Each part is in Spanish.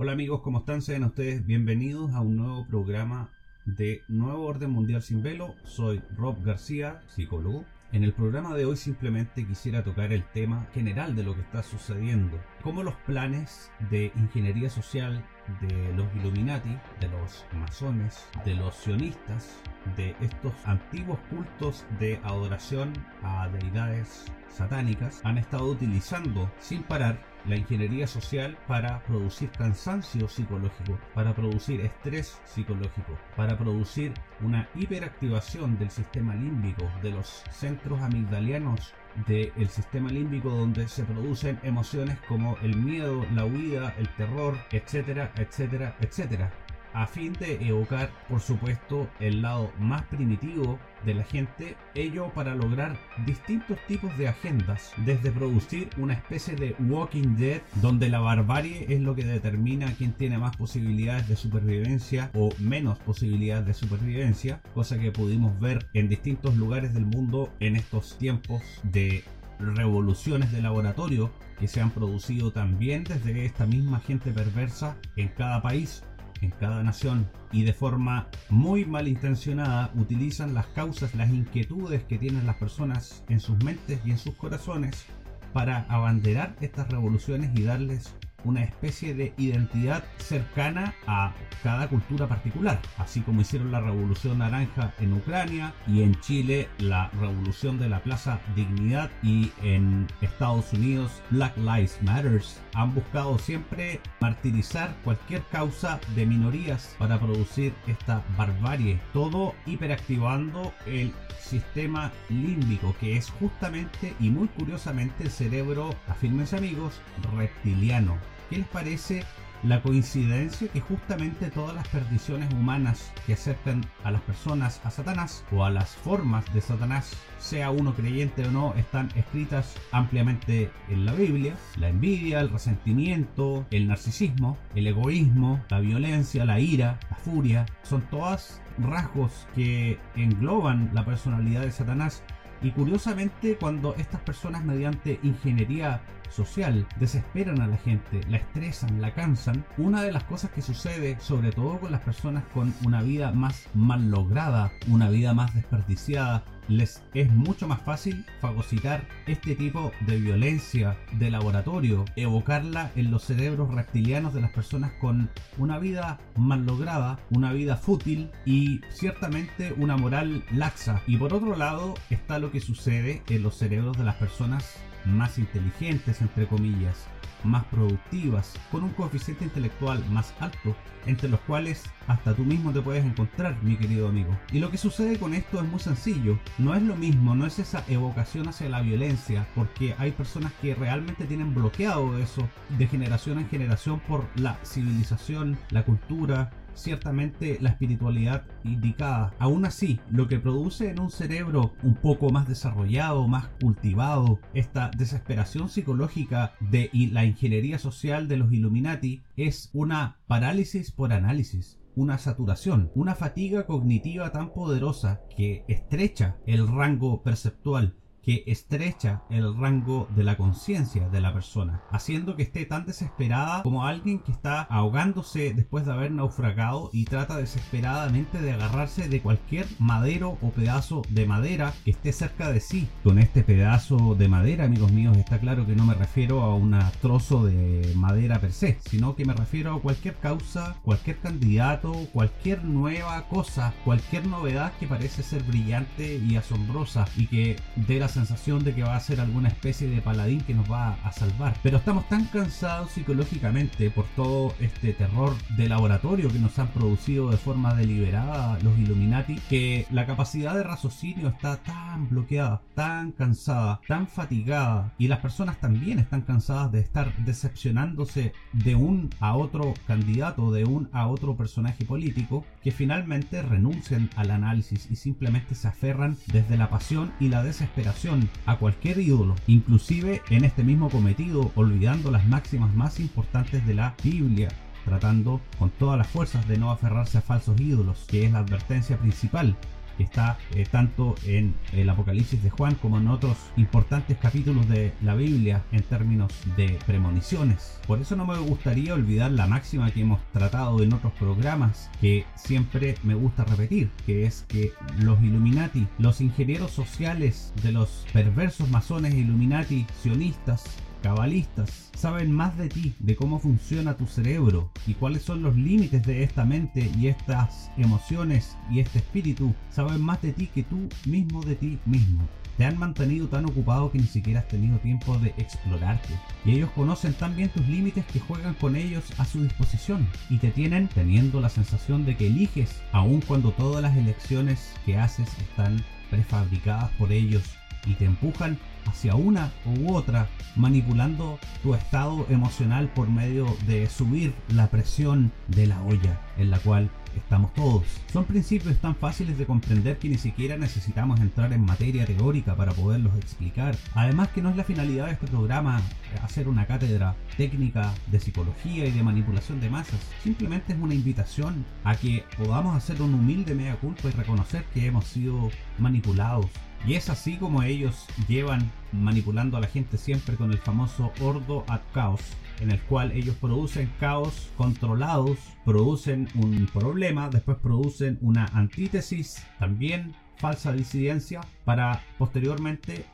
Hola amigos, ¿cómo están? Sean ustedes bienvenidos a un nuevo programa de Nuevo Orden Mundial Sin Velo. Soy Rob García, psicólogo. En el programa de hoy simplemente quisiera tocar el tema general de lo que está sucediendo. Cómo los planes de ingeniería social de los Illuminati, de los masones, de los sionistas, de estos antiguos cultos de adoración a deidades satánicas, han estado utilizando sin parar la ingeniería social para producir cansancio psicológico, para producir estrés psicológico, para producir una hiperactivación del sistema límbico, de los centros amigdalianos del sistema límbico donde se producen emociones como el miedo, la huida, el terror, etcétera, etcétera, etcétera a fin de evocar, por supuesto, el lado más primitivo de la gente, ello para lograr distintos tipos de agendas, desde producir una especie de Walking Dead, donde la barbarie es lo que determina quién tiene más posibilidades de supervivencia o menos posibilidades de supervivencia, cosa que pudimos ver en distintos lugares del mundo en estos tiempos de revoluciones de laboratorio que se han producido también desde esta misma gente perversa en cada país en cada nación y de forma muy malintencionada utilizan las causas, las inquietudes que tienen las personas en sus mentes y en sus corazones para abanderar estas revoluciones y darles una especie de identidad cercana a cada cultura particular, así como hicieron la Revolución Naranja en Ucrania y en Chile la Revolución de la Plaza Dignidad y en Estados Unidos Black Lives Matters. Han buscado siempre martirizar cualquier causa de minorías para producir esta barbarie, todo hiperactivando el sistema límbico que es justamente y muy curiosamente el cerebro, afirmense amigos, reptiliano ¿Qué les parece la coincidencia que justamente todas las perdiciones humanas que acercan a las personas a Satanás o a las formas de Satanás, sea uno creyente o no, están escritas ampliamente en la Biblia? La envidia, el resentimiento, el narcisismo, el egoísmo, la violencia, la ira, la furia, son todas rasgos que engloban la personalidad de Satanás y curiosamente, cuando estas personas mediante ingeniería social desesperan a la gente, la estresan, la cansan, una de las cosas que sucede, sobre todo con las personas con una vida más mal lograda, una vida más desperdiciada, les es mucho más fácil fagocitar este tipo de violencia de laboratorio, evocarla en los cerebros reptilianos de las personas con una vida mal lograda, una vida fútil y ciertamente una moral laxa. Y por otro lado está lo que sucede en los cerebros de las personas más inteligentes, entre comillas, más productivas, con un coeficiente intelectual más alto, entre los cuales hasta tú mismo te puedes encontrar, mi querido amigo. Y lo que sucede con esto es muy sencillo, no es lo mismo, no es esa evocación hacia la violencia, porque hay personas que realmente tienen bloqueado eso de generación en generación por la civilización, la cultura, ciertamente la espiritualidad indicada. Aún así, lo que produce en un cerebro un poco más desarrollado, más cultivado, esta desesperación psicológica de la ingeniería social de los Illuminati es una parálisis por análisis una saturación, una fatiga cognitiva tan poderosa que estrecha el rango perceptual que estrecha el rango de la conciencia de la persona, haciendo que esté tan desesperada como alguien que está ahogándose después de haber naufragado y trata desesperadamente de agarrarse de cualquier madero o pedazo de madera que esté cerca de sí. Con este pedazo de madera, amigos míos, está claro que no me refiero a un trozo de madera per se, sino que me refiero a cualquier causa, cualquier candidato, cualquier nueva cosa, cualquier novedad que parece ser brillante y asombrosa y que de las sensación de que va a ser alguna especie de paladín que nos va a salvar. Pero estamos tan cansados psicológicamente por todo este terror de laboratorio que nos han producido de forma deliberada los Illuminati que la capacidad de raciocinio está tan bloqueada, tan cansada, tan fatigada y las personas también están cansadas de estar decepcionándose de un a otro candidato, de un a otro personaje político que finalmente renuncian al análisis y simplemente se aferran desde la pasión y la desesperación a cualquier ídolo, inclusive en este mismo cometido, olvidando las máximas más importantes de la Biblia, tratando con todas las fuerzas de no aferrarse a falsos ídolos, que es la advertencia principal que está eh, tanto en el Apocalipsis de Juan como en otros importantes capítulos de la Biblia en términos de premoniciones. Por eso no me gustaría olvidar la máxima que hemos tratado en otros programas que siempre me gusta repetir, que es que los Illuminati, los ingenieros sociales de los perversos masones Illuminati sionistas cabalistas saben más de ti, de cómo funciona tu cerebro y cuáles son los límites de esta mente y estas emociones y este espíritu. Saben más de ti que tú mismo de ti mismo. Te han mantenido tan ocupado que ni siquiera has tenido tiempo de explorarte. Y ellos conocen tan bien tus límites que juegan con ellos a su disposición. Y te tienen teniendo la sensación de que eliges, aun cuando todas las elecciones que haces están prefabricadas por ellos y te empujan hacia una u otra, manipulando tu estado emocional por medio de subir la presión de la olla en la cual estamos todos. Son principios tan fáciles de comprender que ni siquiera necesitamos entrar en materia teórica para poderlos explicar. Además que no es la finalidad de este programa hacer una cátedra técnica de psicología y de manipulación de masas. Simplemente es una invitación a que podamos hacer un humilde mea culpa y reconocer que hemos sido manipulados y es así como ellos llevan manipulando a la gente siempre con el famoso ordo ad caos, en el cual ellos producen caos controlados, producen un problema, después producen una antítesis, también falsa disidencia, para posteriormente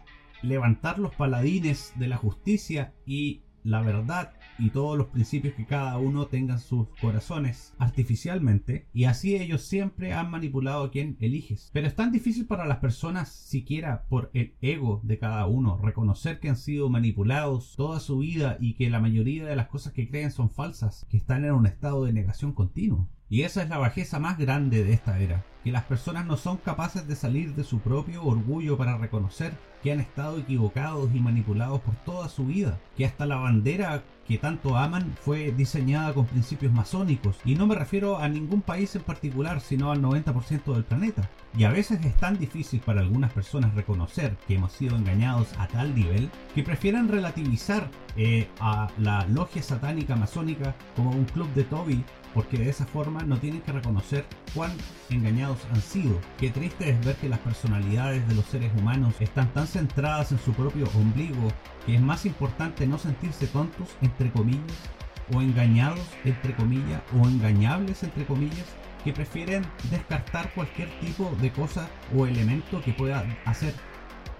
levantar los paladines de la justicia y la verdad y todos los principios que cada uno tenga en sus corazones artificialmente y así ellos siempre han manipulado a quien eliges. Pero es tan difícil para las personas siquiera por el ego de cada uno reconocer que han sido manipulados toda su vida y que la mayoría de las cosas que creen son falsas, que están en un estado de negación continuo. Y esa es la bajeza más grande de esta era, que las personas no son capaces de salir de su propio orgullo para reconocer que han estado equivocados y manipulados por toda su vida, que hasta la bandera que tanto aman fue diseñada con principios masónicos, y no me refiero a ningún país en particular, sino al 90% del planeta. Y a veces es tan difícil para algunas personas reconocer que hemos sido engañados a tal nivel que prefieren relativizar eh, a la logia satánica masónica como un club de Toby porque de esa forma no tienen que reconocer cuán engañados han sido. Qué triste es ver que las personalidades de los seres humanos están tan centradas en su propio ombligo que es más importante no sentirse tontos, entre comillas, o engañados, entre comillas, o engañables, entre comillas, que prefieren descartar cualquier tipo de cosa o elemento que pueda hacer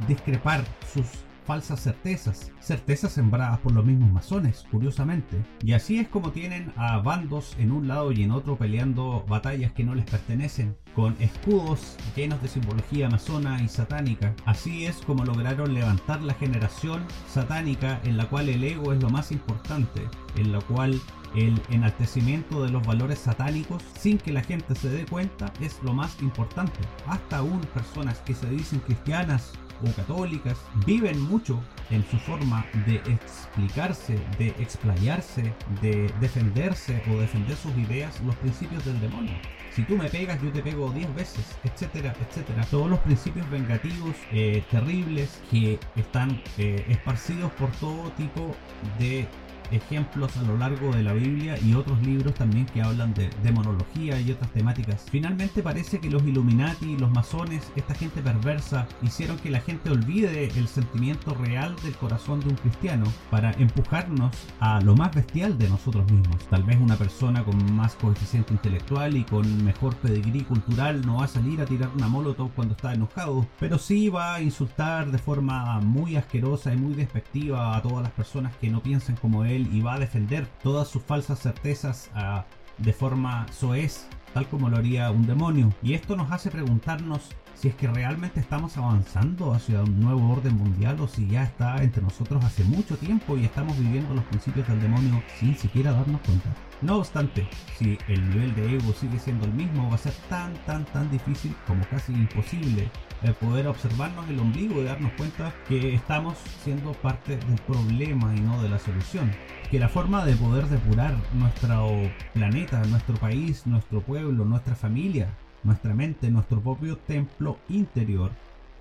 discrepar sus falsas certezas, certezas sembradas por los mismos masones, curiosamente. Y así es como tienen a bandos en un lado y en otro peleando batallas que no les pertenecen, con escudos llenos de simbología masona y satánica. Así es como lograron levantar la generación satánica en la cual el ego es lo más importante, en la cual el enaltecimiento de los valores satánicos sin que la gente se dé cuenta es lo más importante. Hasta aún personas que se dicen cristianas católicas viven mucho en su forma de explicarse, de explayarse, de defenderse o defender sus ideas los principios del demonio. Si tú me pegas, yo te pego 10 veces, etcétera, etcétera. Todos los principios vengativos eh, terribles que están eh, esparcidos por todo tipo de ejemplos a lo largo de la Biblia y otros libros también que hablan de demonología y otras temáticas. Finalmente parece que los Illuminati, los masones, esta gente perversa, hicieron que la gente olvide el sentimiento real del corazón de un cristiano para empujarnos a lo más bestial de nosotros mismos. Tal vez una persona con más coeficiente intelectual y con mejor pedigrí cultural no va a salir a tirar una molotov cuando está enojado, pero sí va a insultar de forma muy asquerosa y muy despectiva a todas las personas que no piensen como él y va a defender todas sus falsas certezas ah, de forma soez, tal como lo haría un demonio. Y esto nos hace preguntarnos si es que realmente estamos avanzando hacia un nuevo orden mundial o si ya está entre nosotros hace mucho tiempo y estamos viviendo los principios del demonio sin siquiera darnos cuenta. No obstante, si el nivel de ego sigue siendo el mismo, va a ser tan, tan, tan difícil como casi imposible el poder observarnos el ombligo y darnos cuenta que estamos siendo parte del problema y no de la solución. Que la forma de poder depurar nuestro planeta, nuestro país, nuestro pueblo, nuestra familia, nuestra mente, nuestro propio templo interior,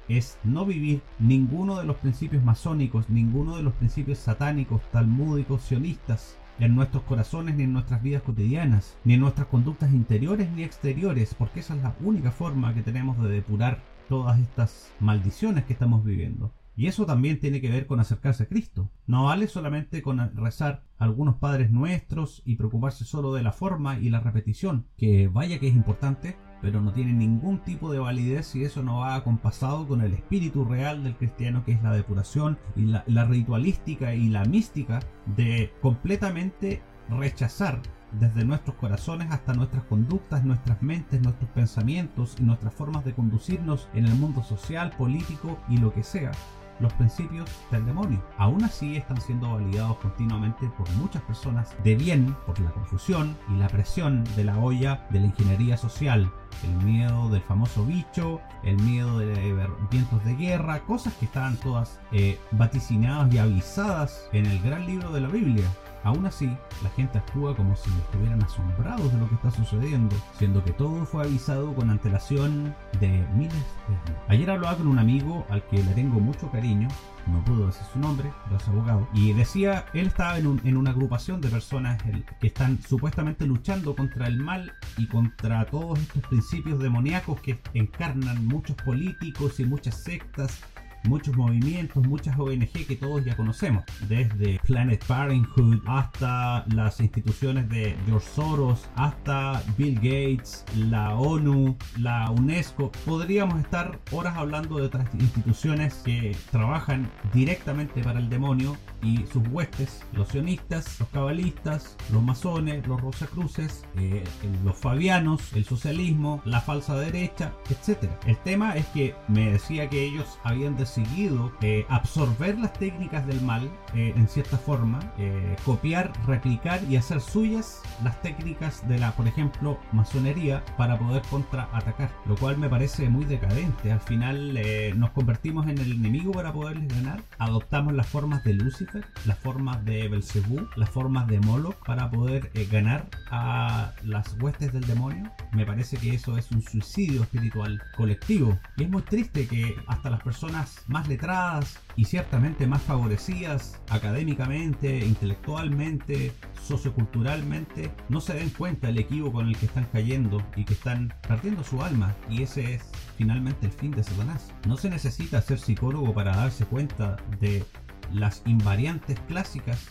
es no vivir ninguno de los principios masónicos, ninguno de los principios satánicos, talmúdicos, sionistas, en nuestros corazones ni en nuestras vidas cotidianas, ni en nuestras conductas interiores ni exteriores, porque esa es la única forma que tenemos de depurar todas estas maldiciones que estamos viviendo. Y eso también tiene que ver con acercarse a Cristo. No vale solamente con rezar algunos padres nuestros y preocuparse solo de la forma y la repetición, que vaya que es importante, pero no tiene ningún tipo de validez si eso no va acompasado con el espíritu real del cristiano, que es la depuración y la, ritualística y la mística de completamente rechazar desde nuestros corazones hasta nuestras conductas, nuestras mentes, nuestros pensamientos y nuestras formas de conducirnos en el mundo social, político y lo que sea, los principios del demonio. Aún así están siendo validados continuamente por muchas personas de bien por la confusión y la presión de la olla de la ingeniería social, el miedo del famoso bicho, el miedo de vientos de guerra, cosas que estaban todas eh, vaticinadas y avisadas en el gran libro de la Biblia. Aún así, la gente actúa como si estuvieran asombrados de lo que está sucediendo, siendo que todo fue avisado con antelación de miles de años. Ayer hablaba con un amigo al que le tengo mucho cariño, no puedo decir su nombre, pero es abogado, y decía, él estaba en, en una agrupación de personas que están supuestamente luchando contra el mal y contra todos estos principios demoníacos que encarnan muchos políticos y muchas sectas muchos movimientos, muchas ONG que todos ya conocemos, desde Planet Parenthood hasta las instituciones de George Soros, hasta Bill Gates, la ONU, la UNESCO. Podríamos estar horas hablando de otras instituciones que trabajan directamente para el demonio y sus huestes, los sionistas, los cabalistas, los masones, los rosacruces, eh, los fabianos, el socialismo, la falsa derecha, etc. El tema es que me decía que ellos habían decidido conseguido eh, absorber las técnicas del mal eh, en cierta forma, eh, copiar, replicar y hacer suyas las técnicas de la, por ejemplo, masonería para poder contraatacar, lo cual me parece muy decadente. Al final nos convertimos en el enemigo para poderles ganar, adoptamos las formas de Lucifer, las formas de Belcebú, las formas de Moloch para poder ganar a las huestes del demonio. Me parece que eso es un suicidio espiritual colectivo y es muy triste que hasta las personas más letradas y ciertamente más favorecidas académicamente, intelectualmente, socioculturalmente, no se den cuenta del equívoco en el que están cayendo y que están perdiendo su alma. Y ese es finalmente el fin de Satanás. No se necesita ser psicólogo para darse cuenta de las invariantes clásicas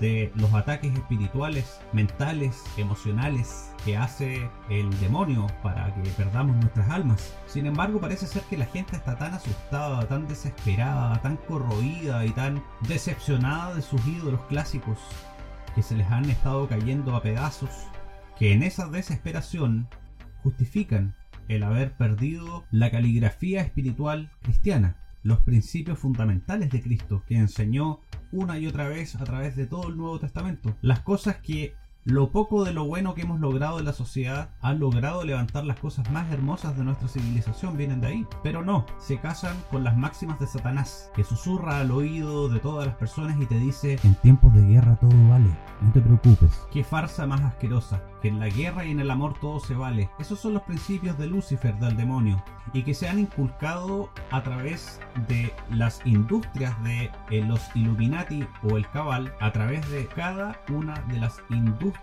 de los ataques espirituales, mentales, emocionales que hace el demonio para que perdamos nuestras almas. Sin embargo, parece ser que la gente está tan asustada, tan desesperada, tan corroída y tan decepcionada de sus ídolos clásicos que se les han estado cayendo a pedazos, que en esa desesperación justifican el haber perdido la caligrafía espiritual cristiana, los principios fundamentales de Cristo que enseñó una y otra vez a través de todo el Nuevo Testamento. Las cosas que lo poco de lo bueno que hemos logrado en la sociedad ha logrado levantar las cosas más hermosas de nuestra civilización vienen de ahí. Pero no, se casan con las máximas de Satanás, que susurra al oído de todas las personas y te dice, en tiempos de guerra todo vale, no te preocupes. Qué farsa más asquerosa, que en la guerra y en el amor todo se vale. Esos son los principios de Lucifer, del demonio, y que se han inculcado a través de las industrias de eh, los Illuminati o el Cabal, a través de cada una de las industrias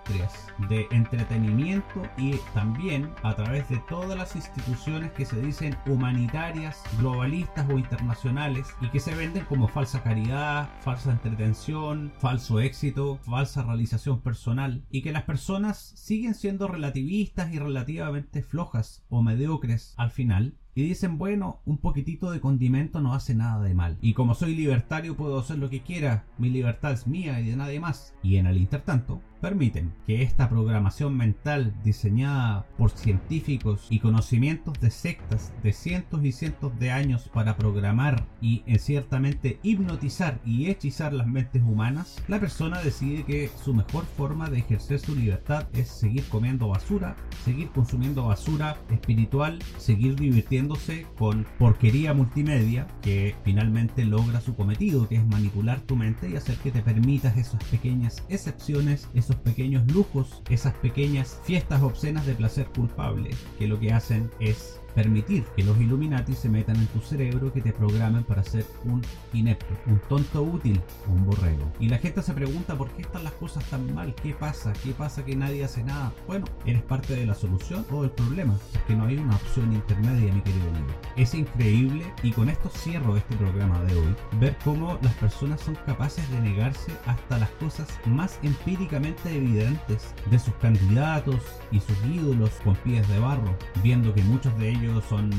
de entretenimiento y también a través de todas las instituciones que se dicen humanitarias, globalistas o internacionales y que se venden como falsa caridad, falsa entretención, falso éxito, falsa realización personal y que las personas siguen siendo relativistas y relativamente flojas o mediocres al final y dicen, bueno, un poquitito de condimento no hace nada de mal. Y como soy libertario puedo hacer lo que quiera, mi libertad es mía y de nadie más. Y en el intertanto, permiten que esta programación mental diseñada por científicos y conocimientos de sectas de cientos y cientos de años para programar y en ciertamente hipnotizar y hechizar las mentes humanas, la persona decide que su mejor forma de ejercer su libertad es seguir comiendo basura, seguir consumiendo basura espiritual, seguir divirtiéndose con porquería multimedia que finalmente logra su cometido, que es manipular tu mente y hacer que te permitas esas pequeñas excepciones, esos pequeños lujos, esas pequeñas fiestas obscenas de placer culpable, que lo que hacen es permitir que los Illuminati se metan en tu cerebro, que te programen para ser un inepto, un tonto útil, un borrego. Y la gente se pregunta por qué están las cosas tan mal, qué pasa, qué pasa que nadie hace nada. Bueno, eres parte de la solución o del problema, es que no hay una opción intermedia, mi querido amigo. Es increíble y con esto cierro este programa de hoy, ver cómo las personas son capaces de negarse hasta las cosas más empíricamente evidentes de sus candidatos y sus ídolos con pies de barro, viendo que muchos de ellos son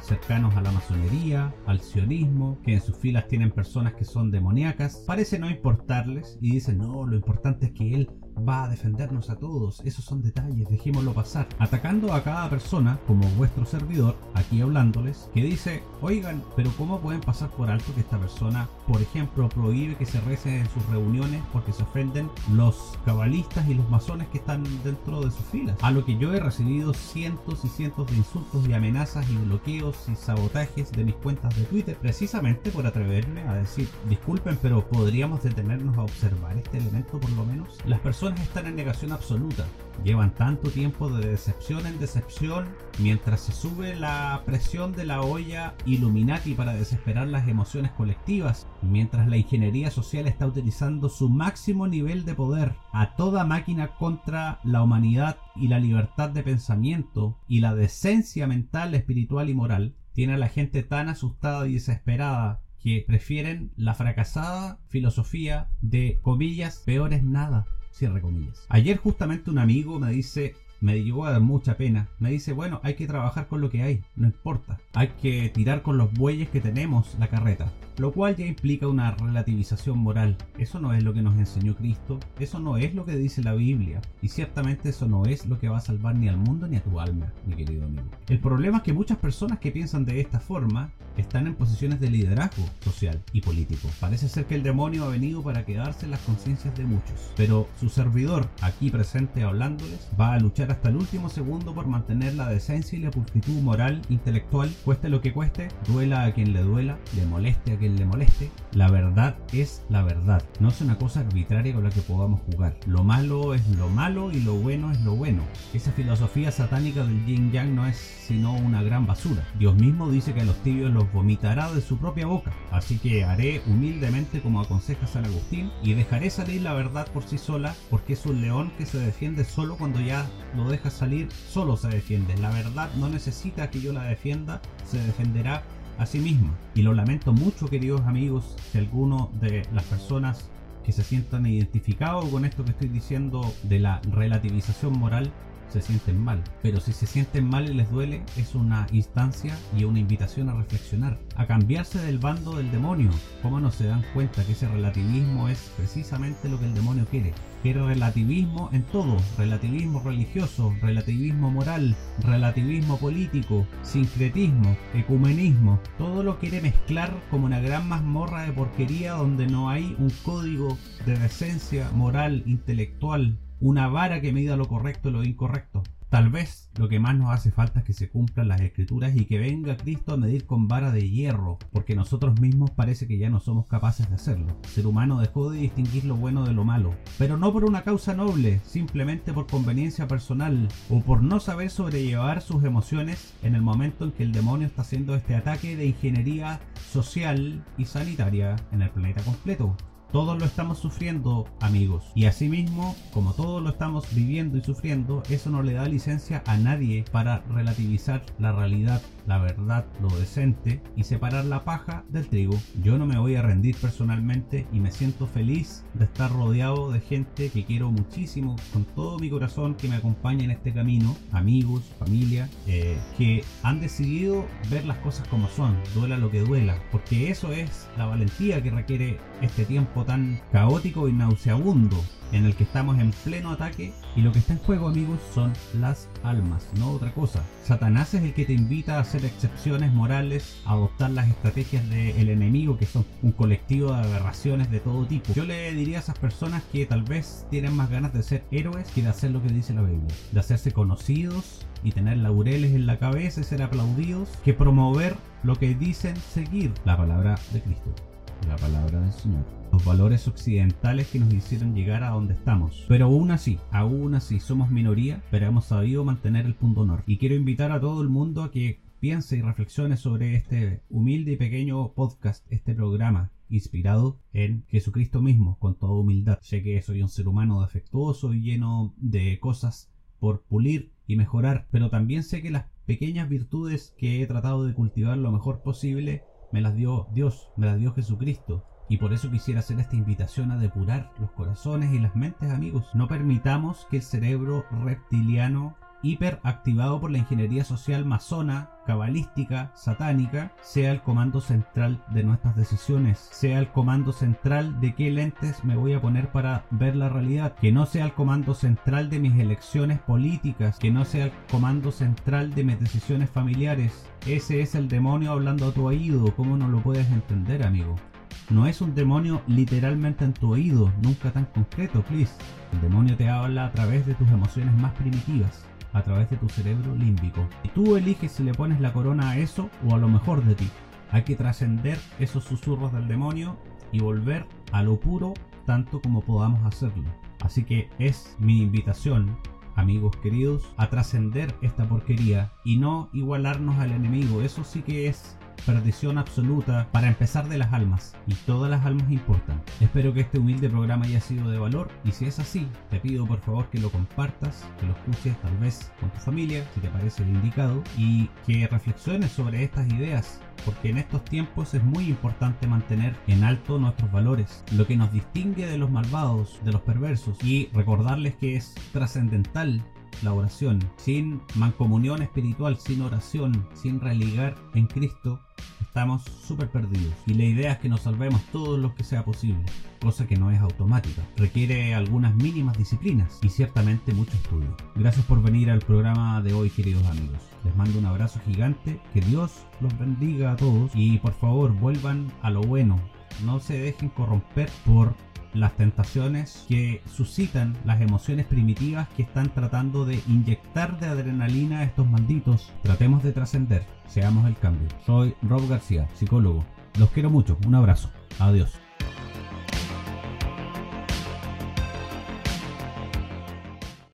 cercanos a la masonería, al sionismo, que en sus filas tienen personas que son demoníacas, parece no importarles y dicen, no, lo importante es que él va a defendernos a todos. Esos son detalles, dejémoslo pasar. Atacando a cada persona, como vuestro servidor, aquí hablándoles, que dice, oigan, pero ¿cómo pueden pasar por alto que esta persona, por ejemplo, prohíbe que se rece en sus reuniones porque se ofenden los cabalistas y los masones que están dentro de sus filas? A lo que yo he recibido cientos y cientos de insultos y amenazas y bloqueos y sabotajes de mis cuentas de Twitter, precisamente por atreverme a decir, disculpen, pero podríamos detenernos a observar este elemento por lo menos. Las personas están en negación absoluta. Llevan tanto tiempo de decepción en decepción mientras se sube la presión de la olla Illuminati para desesperar las emociones colectivas, mientras la ingeniería social está utilizando su máximo nivel de poder a toda máquina contra la humanidad y la libertad de pensamiento y la decencia mental, espiritual y moral, tiene a la gente tan asustada y desesperada que prefieren la fracasada filosofía de comillas peores nada Cierre comillas. Ayer justamente un amigo me dice, me llegó a dar mucha pena. Me dice, bueno, hay que trabajar con lo que hay, no importa. Hay que tirar con los bueyes que tenemos la carreta. Lo cual ya implica una relativización moral. Eso no es lo que nos enseñó Cristo, eso no es lo que dice la Biblia. Y ciertamente eso no es lo que va a salvar ni al mundo ni a tu alma, mi querido amigo. El problema es que muchas personas que piensan de esta forma están en posiciones de liderazgo social y político. Parece ser que el demonio ha venido para quedarse en las conciencias de muchos. Pero su servidor, aquí presente hablándoles, va a luchar hasta el último segundo por mantener la decencia y la pulcritud moral, intelectual, cueste lo que cueste, duela a quien le duela, le moleste a quien le moleste. La verdad es la verdad. No es una cosa arbitraria con la que podamos jugar. Lo malo es lo malo y lo bueno es lo bueno. Esa filosofía satánica del yin yang no es sino una gran basura. Dios mismo dice que a los tibios los vomitará de su propia boca. Así que haré humildemente como aconseja San Agustín y dejaré salir la verdad por sí sola porque es un león que se defiende solo cuando ya lo deja salir, solo se defiende. La verdad no necesita que yo la defienda, se defenderá a sí misma. Y lo lamento mucho, queridos amigos, si alguno de las personas que se sientan identificados con esto que estoy diciendo de la relativización moral se sienten mal. Pero si se sienten mal y les duele, es una instancia y una invitación a reflexionar, a cambiarse del bando del demonio. ¿Cómo no se dan cuenta que ese relativismo es precisamente lo que el demonio quiere? Quiere relativismo en todo, relativismo religioso, relativismo moral, relativismo político, sincretismo, ecumenismo, todo lo quiere mezclar como una gran mazmorra de porquería donde no hay un código de decencia moral, intelectual, una vara que mida lo correcto y lo incorrecto. Tal vez lo que más nos hace falta es que se cumplan las escrituras y que venga Cristo a medir con vara de hierro, porque nosotros mismos parece que ya no somos capaces de hacerlo. El ser humano dejó de distinguir lo bueno de lo malo, pero no por una causa noble, simplemente por conveniencia personal o por no saber sobrellevar sus emociones en el momento en que el demonio está haciendo este ataque de ingeniería social y sanitaria en el planeta completo. Todos lo estamos sufriendo, amigos. Y asimismo, como todos lo estamos viviendo y sufriendo, eso no le da licencia a nadie para relativizar la realidad, la verdad, lo decente y separar la paja del trigo. Yo no me voy a rendir personalmente y me siento feliz de estar rodeado de gente que quiero muchísimo con todo mi corazón que me acompaña en este camino, amigos, familia, eh, que han decidido ver las cosas como son, duela lo que duela, porque eso es la valentía que requiere este tiempo tan caótico y nauseabundo en el que estamos en pleno ataque y lo que está en juego amigos son las almas, no otra cosa. Satanás es el que te invita a hacer excepciones morales, a adoptar las estrategias del enemigo que son un colectivo de aberraciones de todo tipo. Yo le diría a esas personas que tal vez tienen más ganas de ser héroes que de hacer lo que dice la Biblia, de hacerse conocidos y tener laureles en la cabeza y ser aplaudidos, que promover lo que dicen seguir la palabra de Cristo, la palabra del Señor los valores occidentales que nos hicieron llegar a donde estamos. Pero aún así, aún así somos minoría, pero hemos sabido mantener el punto honor. Y quiero invitar a todo el mundo a que piense y reflexione sobre este humilde y pequeño podcast, este programa inspirado en Jesucristo mismo, con toda humildad. Sé que soy un ser humano defectuoso y lleno de cosas por pulir y mejorar, pero también sé que las pequeñas virtudes que he tratado de cultivar lo mejor posible me las dio Dios, me las dio Jesucristo. Y por eso quisiera hacer esta invitación a depurar los corazones y las mentes, amigos. No permitamos que el cerebro reptiliano hiperactivado por la ingeniería social masona, cabalística, satánica, sea el comando central de nuestras decisiones, sea el comando central de qué lentes me voy a poner para ver la realidad, que no sea el comando central de mis elecciones políticas, que no sea el comando central de mis decisiones familiares. Ese es el demonio hablando a tu oído, ¿cómo no lo puedes entender, amigo? No es un demonio literalmente en tu oído, nunca tan concreto, please. El demonio te habla a través de tus emociones más primitivas a través de tu cerebro límbico. Y tú eliges si le pones la corona a eso o a lo mejor de ti. Hay que trascender esos susurros del demonio y volver a lo puro tanto como podamos hacerlo. Así que es mi invitación, amigos queridos, a trascender esta porquería y no igualarnos al enemigo. Eso sí que es perdición absoluta para empezar de las almas y todas las almas importan. Espero que este humilde programa haya sido de valor y si es así, te pido por favor que lo compartas, que lo escuches tal vez con tu familia, si te parece indicado, y que reflexiones sobre estas ideas porque en estos tiempos es muy importante mantener en alto nuestros valores, lo que nos distingue de los malvados, de los perversos, y recordarles que es trascendental la oración. Sin mancomunión espiritual, sin oración, sin religar en Cristo, estamos súper perdidos. Y la idea es que nos salvemos todos los que sea posible, cosa que no es automática. Requiere algunas mínimas disciplinas y ciertamente mucho estudio. Gracias por venir al programa de hoy, queridos amigos. Les mando un abrazo gigante, que Dios los bendiga a todos y por favor vuelvan a lo bueno. No se dejen corromper por las tentaciones que suscitan las emociones primitivas que están tratando de inyectar de adrenalina a estos malditos. Tratemos de trascender, seamos el cambio. Soy Rob García, psicólogo. Los quiero mucho, un abrazo. Adiós.